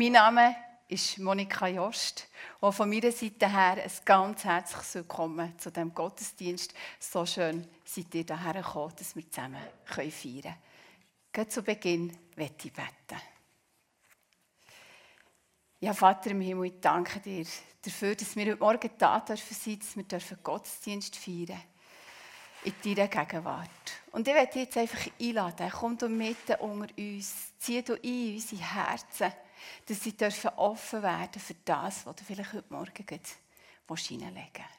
Mein Name ist Monika Jost und von meiner Seite her ein ganz herzliches Willkommen zu diesem Gottesdienst. So schön seid ihr hierher gekommen, dass wir zusammen feiern können. Gleich zu Beginn möchte ich beten. Ja, Vater im Himmel, ich danke dir dafür, dass wir heute Morgen da dürfen sein, dass wir Gottesdienst feiern dürfen in deiner Gegenwart. Und ich werde dich jetzt einfach einladen. Komm du mitten unter uns. Zieh du in unsere Herzen, dass sie dürfen offen werden für das, was du vielleicht heute Morgen hineinlegen willst.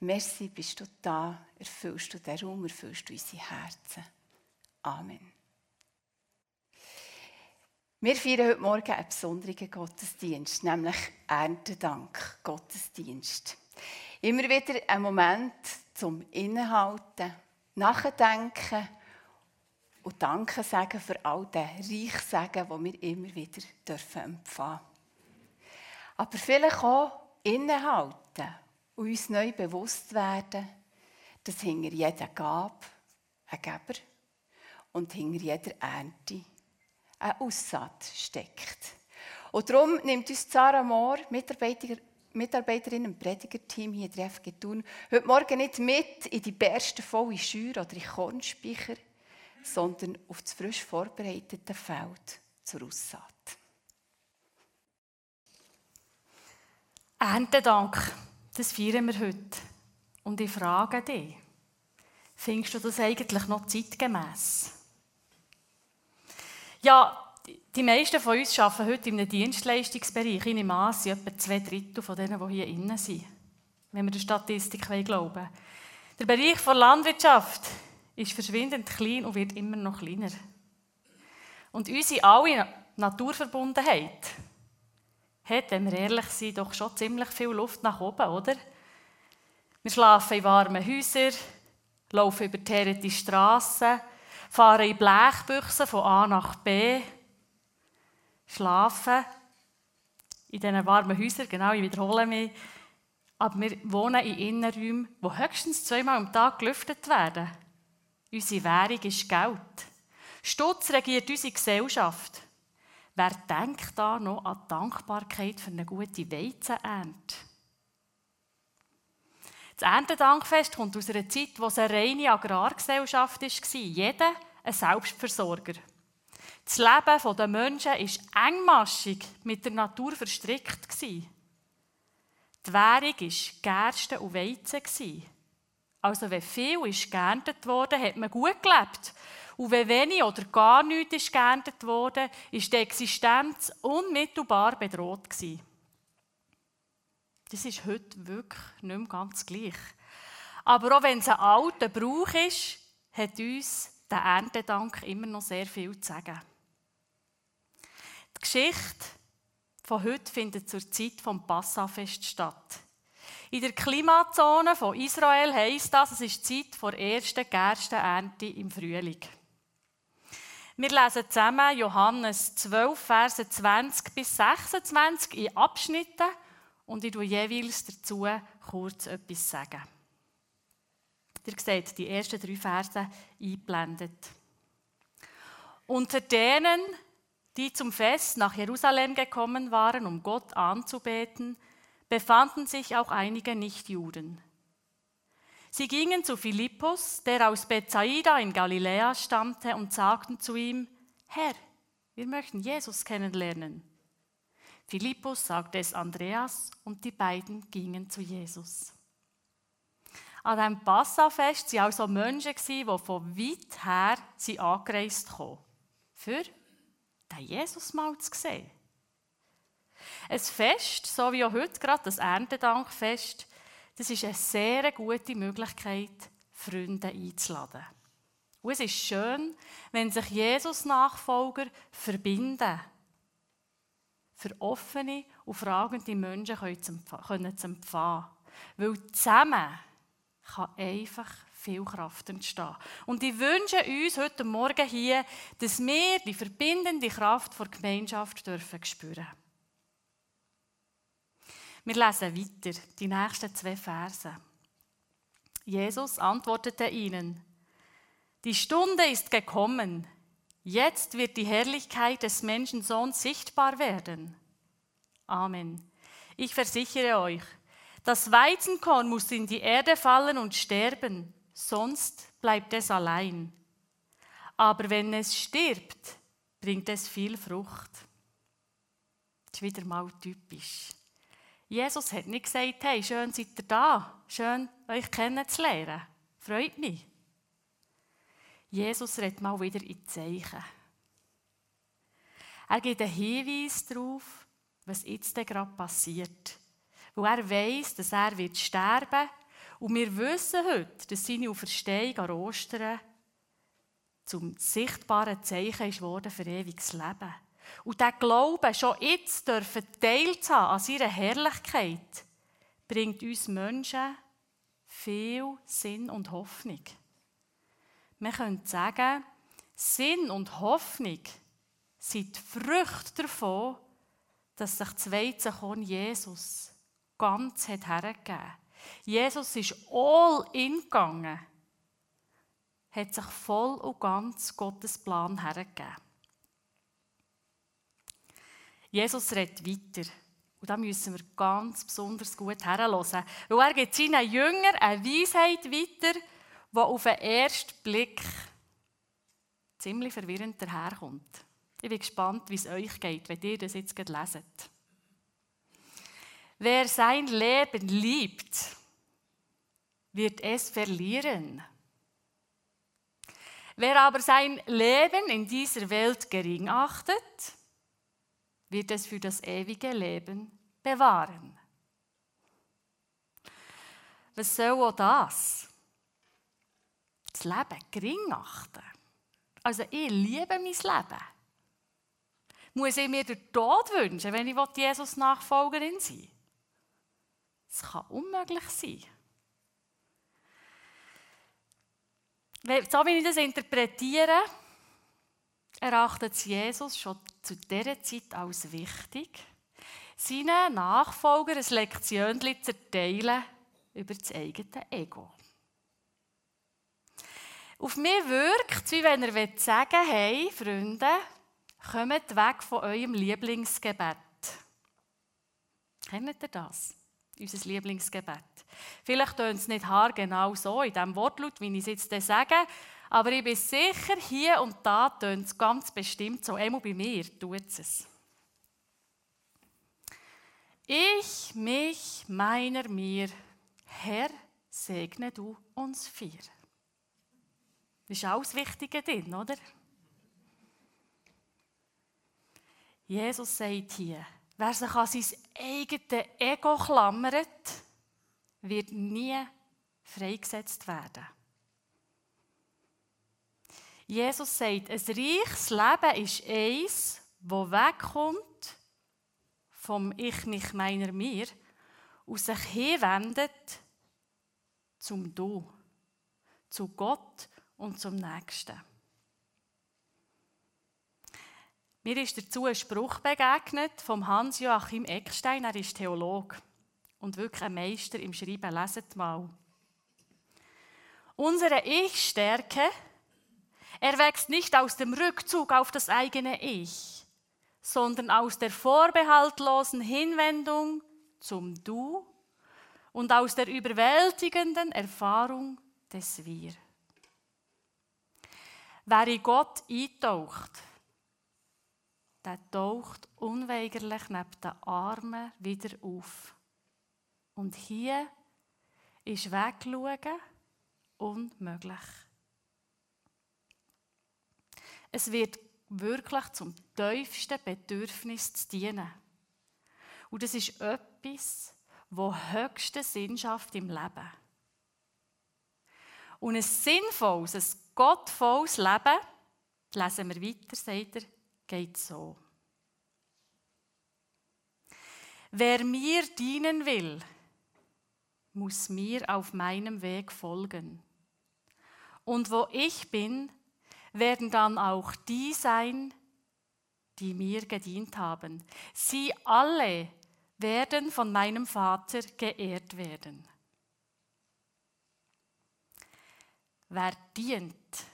Merci, bist du da. Erfüllst du den Raum, erfüllst du unsere Herzen. Amen. Wir feiern heute Morgen einen besonderen Gottesdienst, nämlich Erntedank Gottesdienst. Immer wieder ein Moment zum Innehalten, Nachdenken und Danke sagen für all den Reichsagen, die wir immer wieder dürfen empfangen Aber vielleicht auch innehalten und uns neu bewusst werden, dass hinter jeder Gabe ein Geber und hinter jeder Ernte ein Aussaat steckt. Und darum nimmt uns Sarah Mohr, Mitarbeiterin Mitarbeiterinnen im Predigerteam hier in der FG Thun heute Morgen nicht mit in die besten volle Schür oder in Kornspeicher, sondern auf das frisch vorbereitete Feld zur Aussaat. Erntedank, das feiern wir heute. Und ich frage dich, findest du das eigentlich noch zeitgemäß? Ja, die meisten von uns arbeiten heute in einem Dienstleistungsbereich. An, es sind etwa zwei Drittel von denen, die hier innen sind. Wenn wir der Statistik glauben Der Bereich der Landwirtschaft ist verschwindend klein und wird immer noch kleiner. Und unsere alle Naturverbundenheit hat, wenn wir ehrlich sind, doch schon ziemlich viel Luft nach oben, oder? Wir schlafen in warmen Häusern, laufen über die Strassen, fahren in Blechbüchsen von A nach B, schlafen in diesen warmen Häusern, genau, ich wiederhole mich. Aber wir wohnen in Innenräumen, die höchstens zweimal am Tag gelüftet werden. Unsere Währung ist Geld. Stutz regiert unsere Gesellschaft. Wer denkt da noch an die Dankbarkeit für eine gute Weizenernte? Das Erntedankfest kommt aus einer Zeit, wo es eine reine Agrargesellschaft war. Jeder ein Selbstversorger. Das Leben der Menschen war engmaschig mit der Natur verstrickt. Die Währung war Gerste und Weizen. Also wenn viel ist geerntet wurde, hat man gut gelebt. Und wenn wenig oder gar nichts ist geerntet wurde, ist die Existenz unmittelbar bedroht. Das ist heute wirklich nicht mehr ganz gleich. Aber auch wenn es ein alter Brauch ist, hat uns der Erntedank immer noch sehr viel zu sagen. Die Geschichte von heute findet zur Zeit vom Passafest statt. In der Klimazone von Israel heisst das, es ist die Zeit der ersten Gerstenernte im Frühling. Wir lesen zusammen Johannes 12, Verse 20 bis 26 in Abschnitten und ich tue jeweils dazu kurz etwas sagen. Ihr seht die ersten drei Verse eingeblendet. Unter denen, die zum Fest nach Jerusalem gekommen waren, um Gott anzubeten, befanden sich auch einige Nichtjuden. Sie gingen zu Philippus, der aus Bethsaida in Galiläa stammte, und sagten zu ihm: Herr, wir möchten Jesus kennenlernen. Philippus sagte es Andreas, und die beiden gingen zu Jesus. An diesem Passafest waren also Menschen, die von weit her angereist kamen. Für den Jesus mal zu sehen. Ein Fest, so wie auch heute gerade das Erntedankfest, das ist eine sehr gute Möglichkeit, Freunde einzuladen. Und es ist schön, wenn sich Jesus-Nachfolger verbinden, für offene und fragende Menschen zu empfangen. Weil zusammen kann einfach viel Kraft entstehen. Und ich wünsche uns heute Morgen hier, dass wir die verbindende Kraft der Gemeinschaft dürfen spüren. Wir lesen weiter die nächsten zwei Verse. Jesus antwortete ihnen: Die Stunde ist gekommen. Jetzt wird die Herrlichkeit des Menschensohns sichtbar werden. Amen. Ich versichere euch, das Weizenkorn muss in die Erde fallen und sterben, sonst bleibt es allein. Aber wenn es stirbt, bringt es viel Frucht. Das ist wieder mal typisch. Jesus hat nicht gesagt, hey, schön seid ihr da, schön euch kennenzulernen. Freut mich. Jesus redet mal wieder in Zeichen. Er gibt einen Hinweis darauf, was jetzt gerade passiert. Weil er weiß, dass er wird sterben und wir wissen heute, dass seine Auferstehung an Ostern zum sichtbaren Zeichen ist worden für ewiges Leben. Und der Glaube, schon jetzt dürfen teilt haben an seiner Herrlichkeit, bringt uns Menschen viel Sinn und Hoffnung. Man könnte sagen, Sinn und Hoffnung sind die Früchte davon, dass sich das Weizenkorn Jesus ganz hat hergegeben. Jesus ist all in gegangen, hat sich voll und ganz Gottes Plan hergegeben. Jesus redet weiter. Und da müssen wir ganz besonders gut herhören. Weil er gibt seinen Jüngern eine Weisheit weiter, die auf den ersten Blick ziemlich verwirrend daherkommt. Ich bin gespannt, wie es euch geht, wenn ihr das jetzt leset. Wer sein Leben liebt, wird es verlieren. Wer aber sein Leben in dieser Welt gering achtet, wird es für das ewige Leben bewahren. Was soll auch das? das Leben gering achten. Also ich liebe mein Leben. Muss ich mir den Tod wünschen, wenn ich Jesus Nachfolgerin sein will? Das kann unmöglich sein. So wie ich das interpretiere, erachtet Jesus schon zu dieser Zeit als wichtig, seinen Nachfolgern ein Lektion zu erteilen über das eigene Ego. Auf mich wirkt es, wie wenn er sagen will, hey, Freunde, kommt weg von eurem Lieblingsgebet. Kennt ihr das? Unser Lieblingsgebet. Vielleicht tönt es nicht haargenau so in diesem Wortlaut, wie ich es jetzt sage, aber ich bin sicher, hier und da tönt es ganz bestimmt so. Einmal bei mir tut es. Ich, mich, meiner, mir, Herr, segne du uns vier. Das ist alles Wichtige drin, oder? Jesus sagt hier, wer sich an sein eigenes Ego klammert, wird nie freigesetzt werden. Jesus sagt, ein reiches Leben ist eins, wo wegkommt vom Ich, mich, meiner, mir und sich hinwendet zum Du, zu Gott und zum Nächsten. Mir ist dazu ein Spruch begegnet vom Hans-Joachim Eckstein. Er ist Theologe und wirklich ein Meister im Schreiben. Leset mal. Unsere Ich-Stärke erwächst nicht aus dem Rückzug auf das eigene Ich, sondern aus der vorbehaltlosen Hinwendung zum Du und aus der überwältigenden Erfahrung des Wir. Wer in Gott eintaucht, der taucht unweigerlich neben den Armen wieder auf. Und hier ist Wegschauen unmöglich. Es wird wirklich zum tiefsten Bedürfnis zu dienen. Und das ist etwas, wo höchste Sinn schafft im Leben. Und ein sinnvolles, ein gottvolles Leben, lesen wir weiter, sagt er, geht so. Wer mir dienen will, muss mir auf meinem Weg folgen. Und wo ich bin, werden dann auch die sein, die mir gedient haben. Sie alle werden von meinem Vater geehrt werden. Wer dient,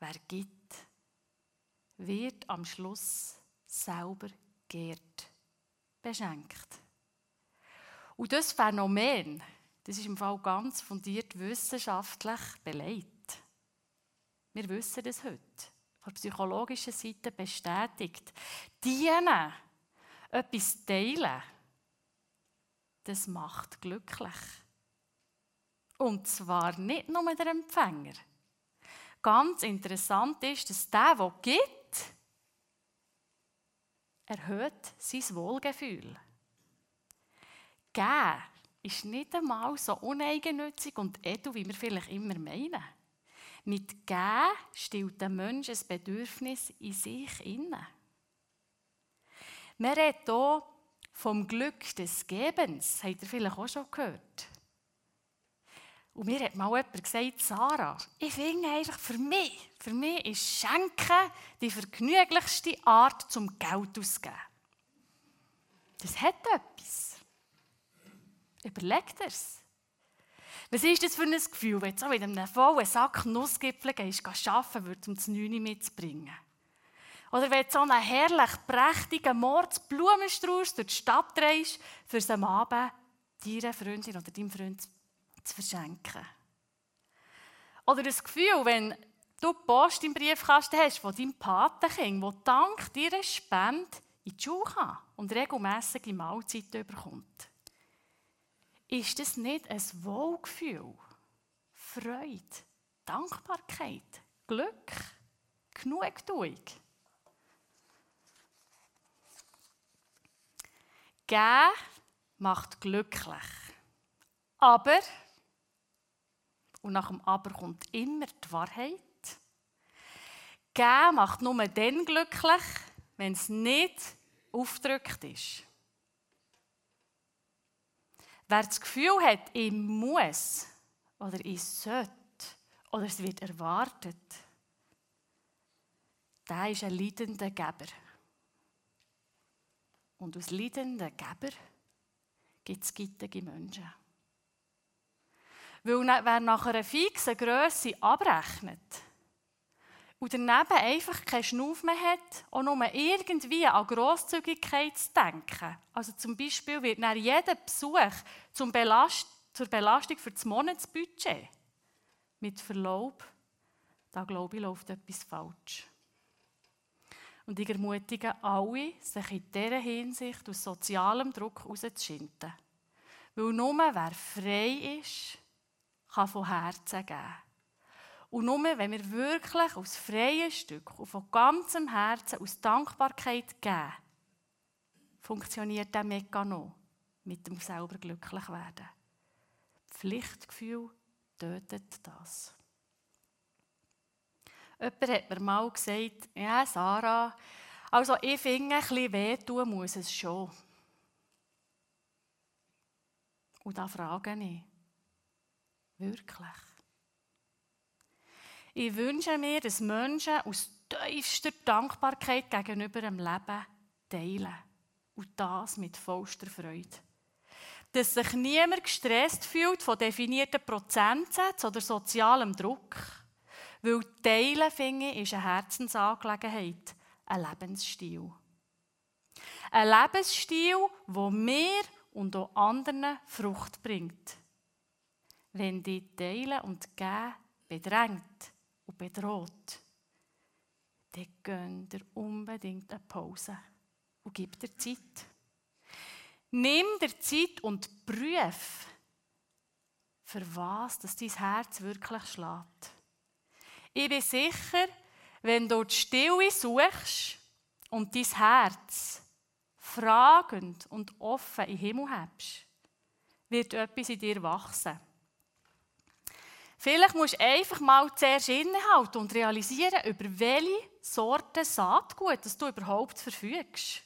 wer gibt, wird am Schluss selber geehrt, beschenkt. Und das Phänomen, das ist im Fall ganz fundiert wissenschaftlich beleidigt. Wir wissen das heute, von psychologischer Seite bestätigt. Dienen, etwas teilen, das macht glücklich. Und zwar nicht nur der Empfänger. Ganz interessant ist, dass der, der gibt, erhöht sein Wohlgefühl. Geben ist nicht einmal so uneigennützig und edel, wie wir vielleicht immer meinen. Mit Geben stillt der Mensch ein Bedürfnis in sich inne. Man redet hier vom Glück des Gebens, habt ihr vielleicht auch schon gehört. Und mir hat mal jemand gesagt, Sarah, ich finde einfach für mich, für mich ist Schenken die vergnüglichste Art zum Geld auszugeben. Das hat etwas. Überlegt es. Was ist das für ein Gefühl, wenn du so mit einem vollen Sack Nussgipfel gehst, arbeiten würdest, um das 9 mitzubringen? Oder wenn du so einen herrlich prächtigen Mordsblumenstrauß durch die Stadt drehst, für es am Abend deiner Freundin oder deinem Freund zu verschenken. Oder das Gefühl, wenn du Post im Briefkasten hast von deinem Patenkind, das dank deiner Spende in die Schule kann und regelmässige Mahlzeiten bekommt. Ist das nicht ein Wohlgefühl, Freude, Dankbarkeit, Glück, Genugtuung? Geben macht glücklich. Aber und nach dem Aber kommt immer die Wahrheit. Geben macht nur dann glücklich, wenn es nicht aufgedrückt ist. Wer das Gefühl hat, ich muss oder ich sollte oder es wird erwartet, der ist ein leidender Geber. Und aus leidenden Geber gibt es gittige Menschen. Weil wer nach einer fixen Grösse abrechnet und daneben einfach keinen Schnuff mehr hat, auch nur irgendwie an Grosszügigkeit zu denken. Also zum Beispiel wird nach jedem Besuch zum Belast zur Belastung für das Monatsbudget. Mit Verlaub, da glaube ich, läuft etwas falsch. Und ich ermutige alle, sich in dieser Hinsicht aus sozialem Druck herauszuschinden. Weil nur wer frei ist, kann von Herzen geben. Und nur wenn wir wirklich aus freiem Stück und von ganzem Herzen, aus Dankbarkeit geben, funktioniert der Mechanismus mit dem selber glücklich werden. Pflichtgefühl tötet das. Jemand hat mir mal gesagt, ja Sarah, also ich finde, ein bisschen wehtun muss es schon. Und da frage ich, Wirklich. Ich wünsche mir, dass Menschen aus tiefster Dankbarkeit gegenüber dem Leben teilen. Und das mit vollster Freude. Dass sich niemand gestresst fühlt von definierten Prozentsätzen oder sozialem Druck. Weil Teilen, finde ich, ist eine Herzensangelegenheit, ein Lebensstil. Ein Lebensstil, der mir und auch anderen Frucht bringt wenn die Teilen und Geben bedrängt und bedroht, dann gönnt ihr unbedingt eine Pause und gibt dir Zeit. Nimm dir Zeit und prüf, für was dass dein Herz wirklich schlägt. Ich bin sicher, wenn du die Stille suchst und dein Herz fragend und offen im Himmel hast, wird etwas in dir wachsen. Vielleicht musst du einfach mal zuerst innehalten und realisieren, über welche Sorte Saatgut dass du überhaupt verfügst.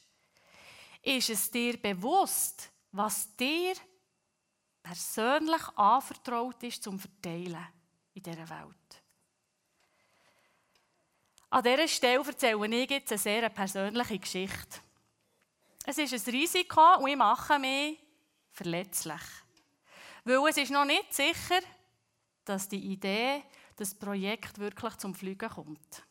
Ist es dir bewusst, was dir persönlich anvertraut ist zum Verteilen in dieser Welt? An dieser Stelle erzähle ich jetzt eine sehr persönliche Geschichte. Es ist ein Risiko und ich mache mich verletzlich. Weil es ist noch nicht sicher, dass die Idee, das Projekt wirklich zum Fliegen kommt.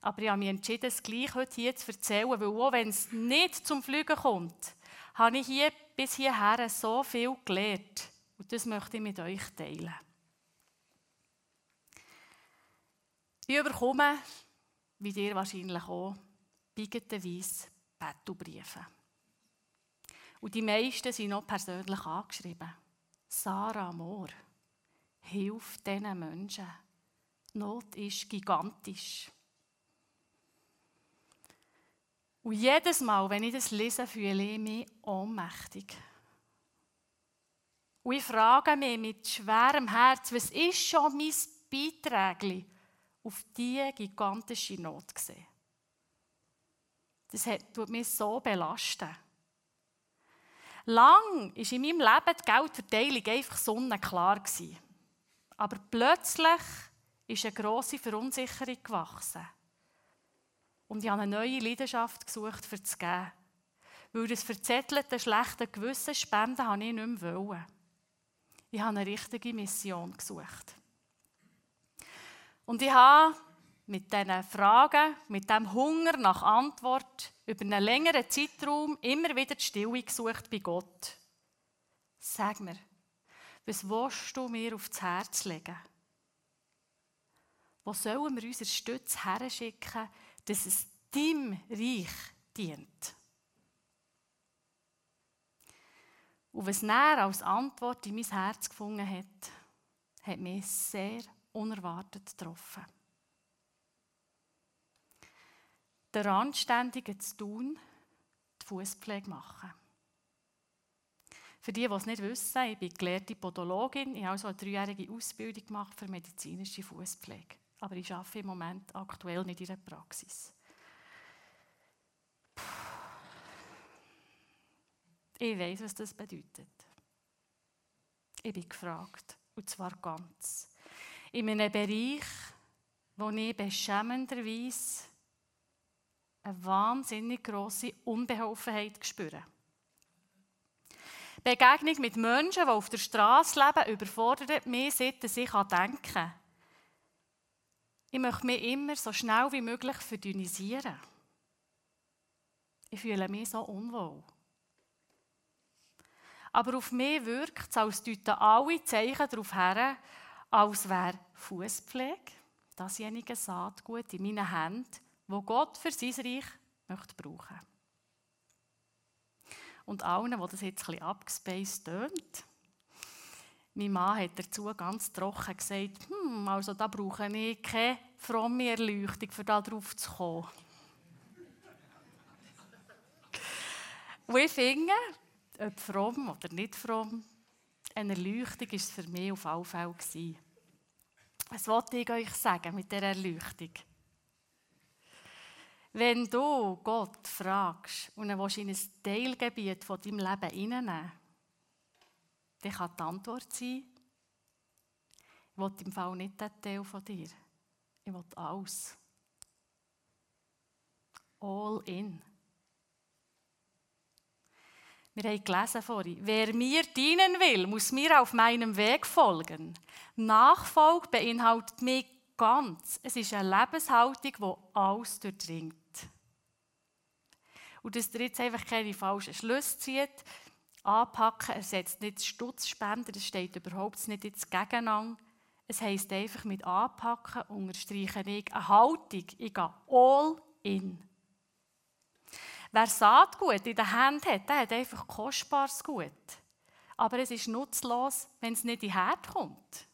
Aber ich habe mich entschieden, es gleich heute hier zu erzählen, weil auch wenn es nicht zum Fliegen kommt, habe ich hier bis hierher so viel gelernt. Und das möchte ich mit euch teilen. Ich überkomme, wie ihr wahrscheinlich auch, biegenderweise Bettelbriefe. Und die meisten sind noch persönlich angeschrieben. Sarah Mohr, hilf diesen Menschen. Die Not ist gigantisch. Und jedes Mal, wenn ich das lese, fühle ich mich ohnmächtig. Und ich frage mich mit schwerem Herz, was ist schon mein Beitrag auf diese gigantische Not gesehen? Das tut mich so belasten. Lang war in meinem Leben die Geldverteilung einfach sonnenklar. Aber plötzlich ist eine grosse Verunsicherung gewachsen. Und ich habe eine neue Leidenschaft gesucht, für zu geben. Weil das verzettelte, schlechte Gewissen spenden habe ich nicht mehr wollen. Ich habe eine richtige Mission gesucht. Und ich habe mit diesen Fragen, mit dem Hunger nach Antwort über einen längeren Zeitraum immer wieder die Stille gesucht bei Gott. Sag mir, was willst du mir aufs Herz legen? Wo sollen wir unsere Stütze herschicken, dass es deinem Reich dient? Und was näher als Antwort in mein Herz gefunden hat, hat mich sehr unerwartet getroffen. der Anständigen zu tun, die Fußpflege machen. Für die, die es nicht wissen, ich bin gelehrte Podologin. Ich habe also eine dreijährige Ausbildung gemacht für medizinische Fußpflege. Aber ich arbeite im Moment aktuell nicht in der Praxis. Ich weiß, was das bedeutet. Ich bin gefragt. Und zwar ganz. In einem Bereich, wo ich beschämenderweise eine wahnsinnig grosse Unbeholfenheit spüren. Begegnung mit Menschen, die auf der Straße leben, überfordert mich, seit ich denken kann. Ich möchte mich immer so schnell wie möglich verdünnisieren. Ich fühle mich so unwohl. Aber auf mich wirkt es, als deuten alle Zeichen darauf her, als wäre Fußpflege, dasjenige Saatgut in meinen Händen, wo Gott für sein Reich möchte brauchen Und allen, wo das jetzt ein bisschen abgespaced tönt, mein Mann hat dazu ganz trocken gesagt, hm, also da brauche ich keine fromme Erleuchtung, um da drauf zu kommen. Und ich finde, ob fromm oder nicht fromm, eine Erleuchtung war es für mich auf alle Fälle. Was wollte ich euch sagen mit dieser Erleuchtung? Wenn du Gott fragst und er in ein Teilgebiet von deinem Leben hineinnehmen dann kann die Antwort sein, ich will im Fall nicht den Teil von dir. Ich will alles. All in. Wir haben gelesen vorhin, wer mir dienen will, muss mir auf meinem Weg folgen. Nachfolge beinhaltet mich ganz. Es ist eine Lebenshaltung, die alles durchdringt und dass ihr jetzt einfach keine falschen Schlüsse zieht. Anpacken ersetzt nicht Stutzspenden, das steht überhaupt nicht ins Gegeneinander. Es heisst einfach mit Anpacken unterstreiche ich eine Haltung. Ich gehe all in. Wer Saatgut in der Hand hat, der hat einfach kostbares Gut. Aber es ist nutzlos, wenn es nicht in den Herd kommt.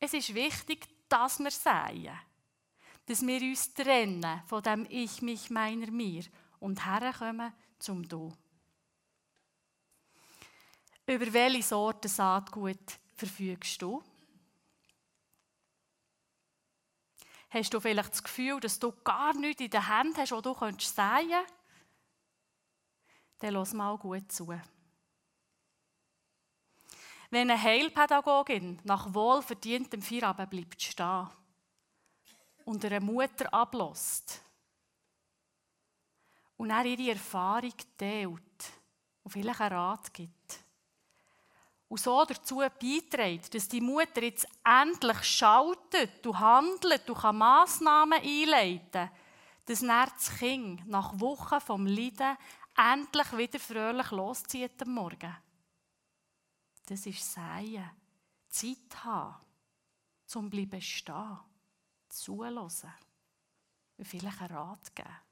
Es ist wichtig, dass wir säen. Dass wir uns trennen von dem Ich, mich, meiner, mir und herkommen zum Du. Über welche Sorte Saatgut verfügst du? Hast du vielleicht das Gefühl, dass du gar nichts in der Hand hast, was du säen könntest? Dann lass mal gut zu. Wenn eine Heilpädagogin nach wohlverdientem Feierabend bleibt stehen und eine Mutter ablässt, und er ihre Erfahrung teilt und vielleicht einen Rat gibt. Und so dazu beiträgt, dass die Mutter jetzt endlich schaltet und handelt und Massnahmen einleiten kann, dass das Kind nach Wochen vom Leiden endlich wieder fröhlich loszieht am Morgen. Das ist Säen. Zeit haben, zum bleiben stehen, zuhören und vielleicht einen Rat geben.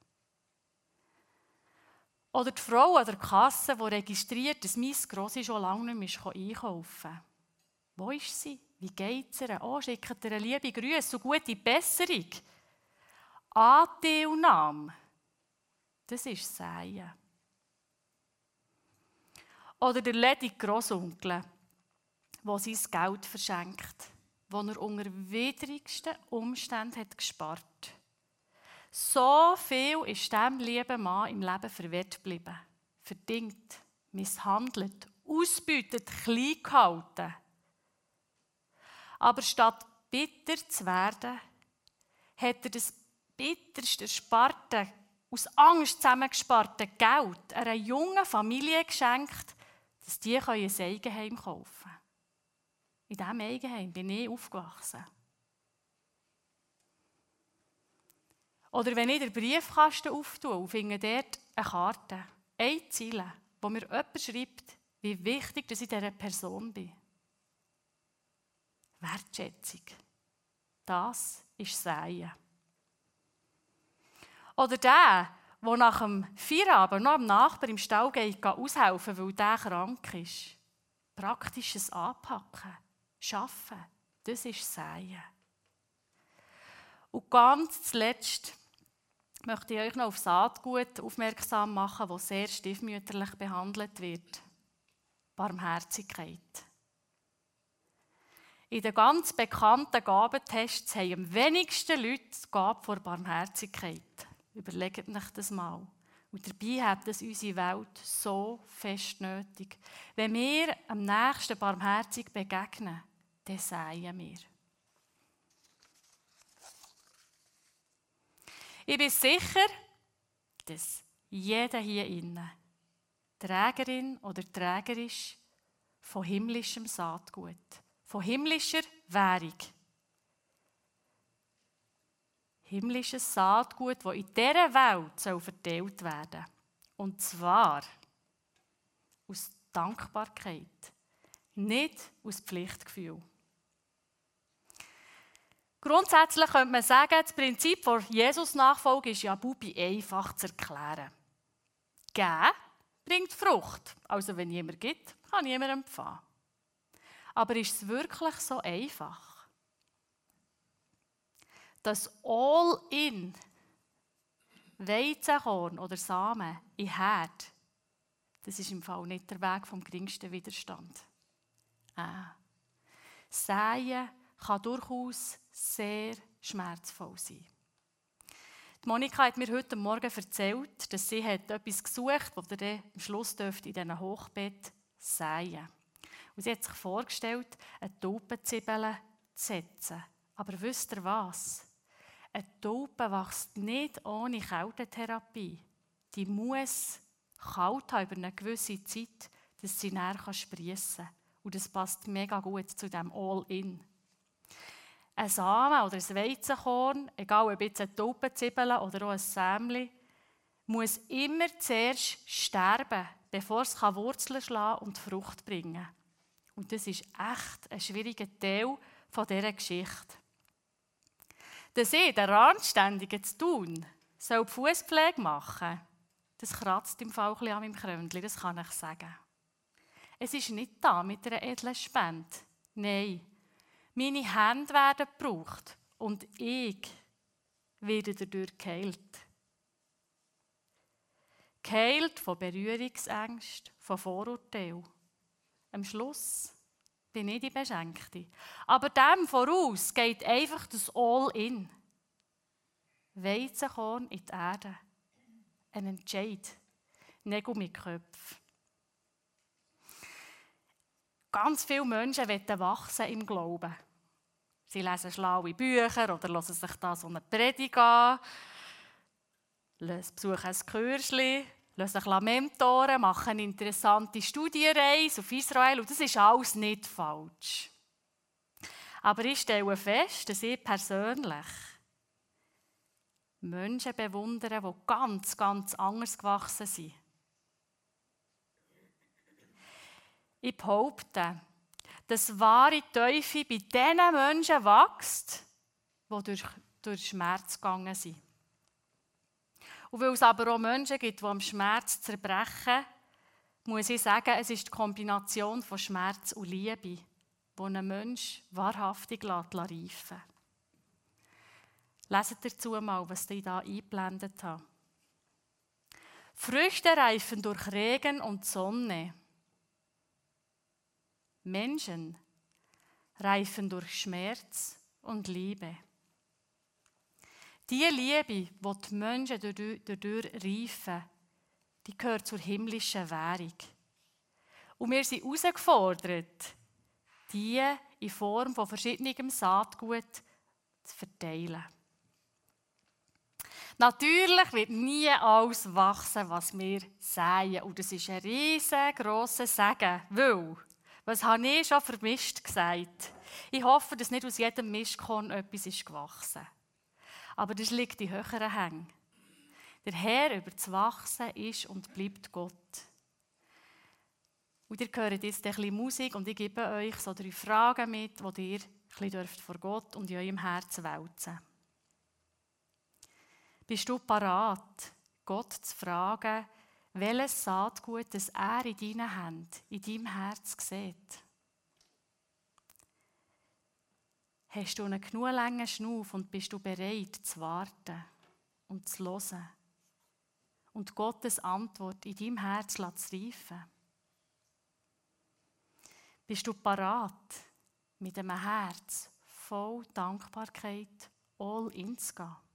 Oder die Frau an der Kasse, die registriert, dass mein Grossi schon lange nicht mehr einkaufen kann. Wo ist sie? Wie geht es ihr? Oh, schickt ihr liebe Grüße und gute Besserung. Anteilnahme. Das ist Säen. Oder der ledige Grossonkel, der sein Geld verschenkt, das er unter widrigsten Umständen hat gespart So viel ist diesem lieben Mann im Leben verwehrt geblieben. Verdingt, misshandelt, ausbeutet, klein gehalten. Aber statt bitter zu werden, hat er das bitterste, sparte, aus Angst zusammengesparte Geld einer jungen Familie geschenkt, dass die ein Eigenheim kaufen können. In diesem Eigenheim bin ich aufgewachsen. Oder wenn ich den Briefkasten auftue und finde dort eine Karte, eine Ziele, wo mir jemand schreibt, wie wichtig dass ich dieser Person bin. Wertschätzung. Das ist Säen. Oder der, der nach dem Feierabend noch am Nachbar im Stall geht, aushelfen, weil der krank ist. Praktisches Anpacken, Schaffen, das ist Säen. Und ganz zuletzt möchte ich euch noch auf Saatgut aufmerksam machen, das sehr stiefmütterlich behandelt wird. Barmherzigkeit. In den ganz bekannten Gabentests haben am wenigsten Leute die Gabe vor Barmherzigkeit. Überlegt euch das mal. Und dabei hat es unsere Welt so fest nötig. Wenn wir am nächsten barmherzig begegnen, dann sagen wir. Ich bin sicher, dass jeder hier innen Trägerin oder Träger ist von himmlischem Saatgut, von himmlischer Währung himmlisches Saatgut, das in dieser Welt soll verteilt werden Und zwar aus Dankbarkeit, nicht aus Pflichtgefühl. Grundsätzlich könnte man sagen, das Prinzip der Jesus-Nachfolge ist ja Bubi einfach zu erklären. Geben bringt Frucht. Also wenn jemand gibt, kann niemand empfangen. Aber ist es wirklich so einfach? das All-in Weizenkorn oder Samen in Herd, das ist im Fall nicht der Weg vom geringsten Widerstand. Ah. Säen kann durchaus sehr schmerzvoll sein. Die Monika hat mir heute Morgen erzählt, dass sie hat etwas gesucht hat, das ihr am Schluss in diesen Hochbett säen Und sie hat sich vorgestellt, eine Taubenzwiebel zu setzen. Aber wisst ihr was? Eine Taube wächst nicht ohne Kältetherapie. Die muss kalt haben über eine gewisse Zeit, dass sie näher sprießen kann. Und das passt mega gut zu dem All-In. Ein Samen oder ein Weizenkorn, egal ob jetzt eine Taubenzwiebel oder auch ein Sämli, muss immer zuerst sterben, bevor es Wurzeln schlagen und Frucht bringen kann. Und das ist echt ein schwieriger Teil dieser Geschichte. Dass ich, der Anständige zu tun, soll die Fußpflege machen, das kratzt im Fall an meinem Krönchen, das kann ich sagen. Es ist nicht da mit einer edlen Spende. Nein, meine Hände werden gebraucht und ich werde dadurch geheilt. Geheilt von Berührungsängsten, von Vorurteilen. Am Schluss bin ich die Beschenkte. Aber dem voraus geht einfach das All-In. Weizenkorn in die Erde. Ein Entscheid. Nägel mit Köpfen. Ganz viele Menschen wollen wachsen im Glauben. Sie lesen schlaue Bücher oder hören sich da so eine Predigt an, besuchen ein Kürschli, lassen sich Mentoren, machen interessante Studienreise auf Israel und das ist alles nicht falsch. Aber ich stelle fest, dass ich persönlich Menschen bewundern, die ganz, ganz anders gewachsen sind. Ich behaupte, dass wahre Teufel bei den Menschen wächst, die durch, durch Schmerz gegangen sind. Und weil es aber auch Menschen gibt, die am Schmerz zerbrechen, muss ich sagen, es ist die Kombination von Schmerz und Liebe, die einen Menschen wahrhaftig reifen lässt. Leset dazu mal, was ich da eingeblendet habe. Früchte reifen durch Regen und Sonne. Menschen reifen durch Schmerz und Liebe. Die Liebe, die die Menschen dadurch reifen, die gehört zur himmlischen Währung. Und wir sind herausgefordert, die in Form von verschiedenem Saatgut zu verteilen. Natürlich wird nie alles wachsen, was wir säen. Und das ist ein riesengroßer Segen, weil, was habe ich schon vermischt gesagt? Ich hoffe, dass nicht aus jedem Mistkorn etwas ist gewachsen. Aber das liegt in höheren Hängen. Der Herr über das Wachsen ist und bleibt Gott. Und ihr hört jetzt ein bisschen Musik und ich gebe euch so drei Fragen mit, die ihr ein bisschen vor Gott und in eurem Herzen wälzen dürft. Bist du parat, Gott zu fragen, welches Saatgut das er in deinen Händen, in deinem Herz sieht? Hast du einen genug langen Schnuff und bist du bereit zu warten und zu hören und Gottes Antwort in deinem Herz zu reifen? Bist du parat, mit einem Herz voll Dankbarkeit all in zu gehen?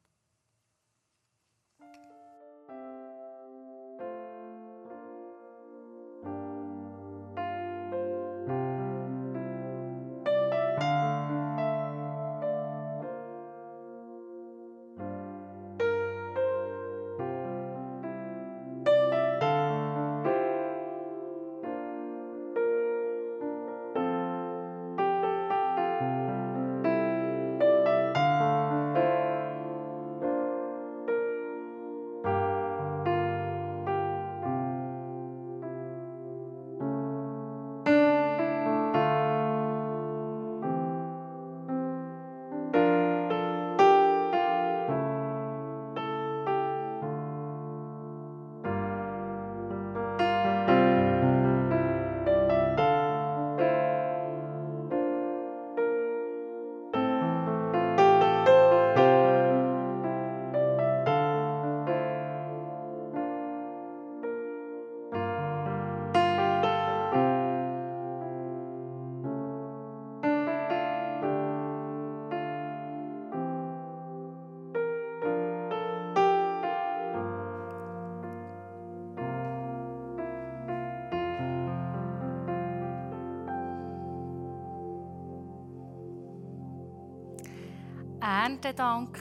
Erntedank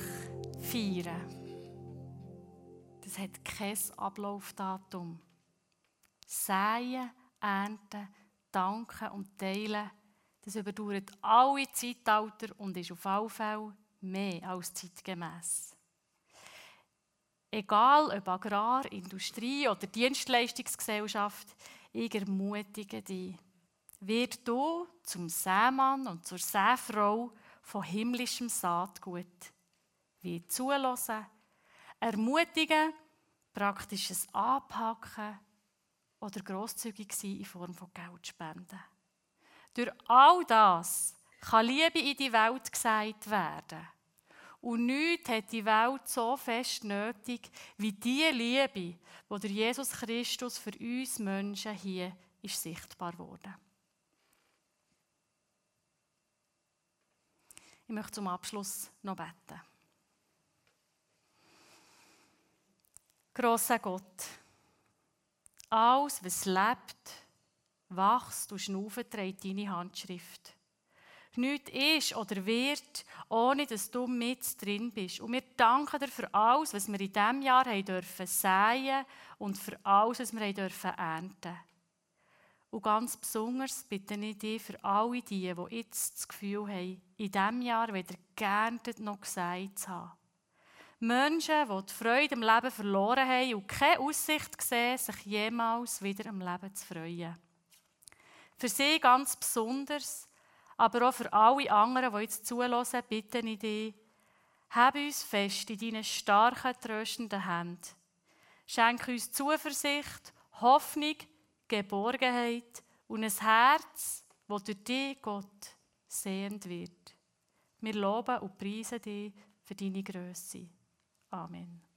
feiern. Das hat kein Ablaufdatum. Säen, ernten, danken und teilen, das überdauert alle Zeitalter und ist auf alle Fälle mehr als zeitgemäß. Egal ob Agrar, Industrie oder Dienstleistungsgesellschaft, ich ermutige dich, wird du zum Sämann und zur Säfrau von himmlischem Saatgut. Wie zulassen, ermutigen, praktisches Anpacken oder grosszügig sein in Form von Geldspenden. Durch all das kann Liebe in die Welt gesagt werden. Und nichts hat die Welt so fest nötig wie die Liebe, die durch Jesus Christus für uns Menschen hier ist sichtbar wurde. Ich möchte zum Abschluss noch beten. Grosser Gott, alles, was lebt, wächst und schnauft, trägt deine Handschrift. Nichts ist oder wird, ohne dass du mit drin bist. Und wir danken dir für alles, was wir in diesem Jahr haben dürfen säen und für alles, was wir haben dürfen ernten. Und ganz besonders bitte ich dich für alle die, die jetzt das Gefühl haben, in diesem Jahr weder geerntet noch gesagt zu haben. Menschen, die die Freude im Leben verloren haben und keine Aussicht sehen, sich jemals wieder im Leben zu freuen. Für sie ganz besonders, aber auch für alle anderen, die jetzt zulassen, bitte ich dich, habe uns fest in deinen starken, tröstenden Händen. Schenke uns Zuversicht, Hoffnung, Geborgenheit und ein Herz, das durch dich, Gott, sehend wird. Wir loben und preisen dich für deine Größe. Amen.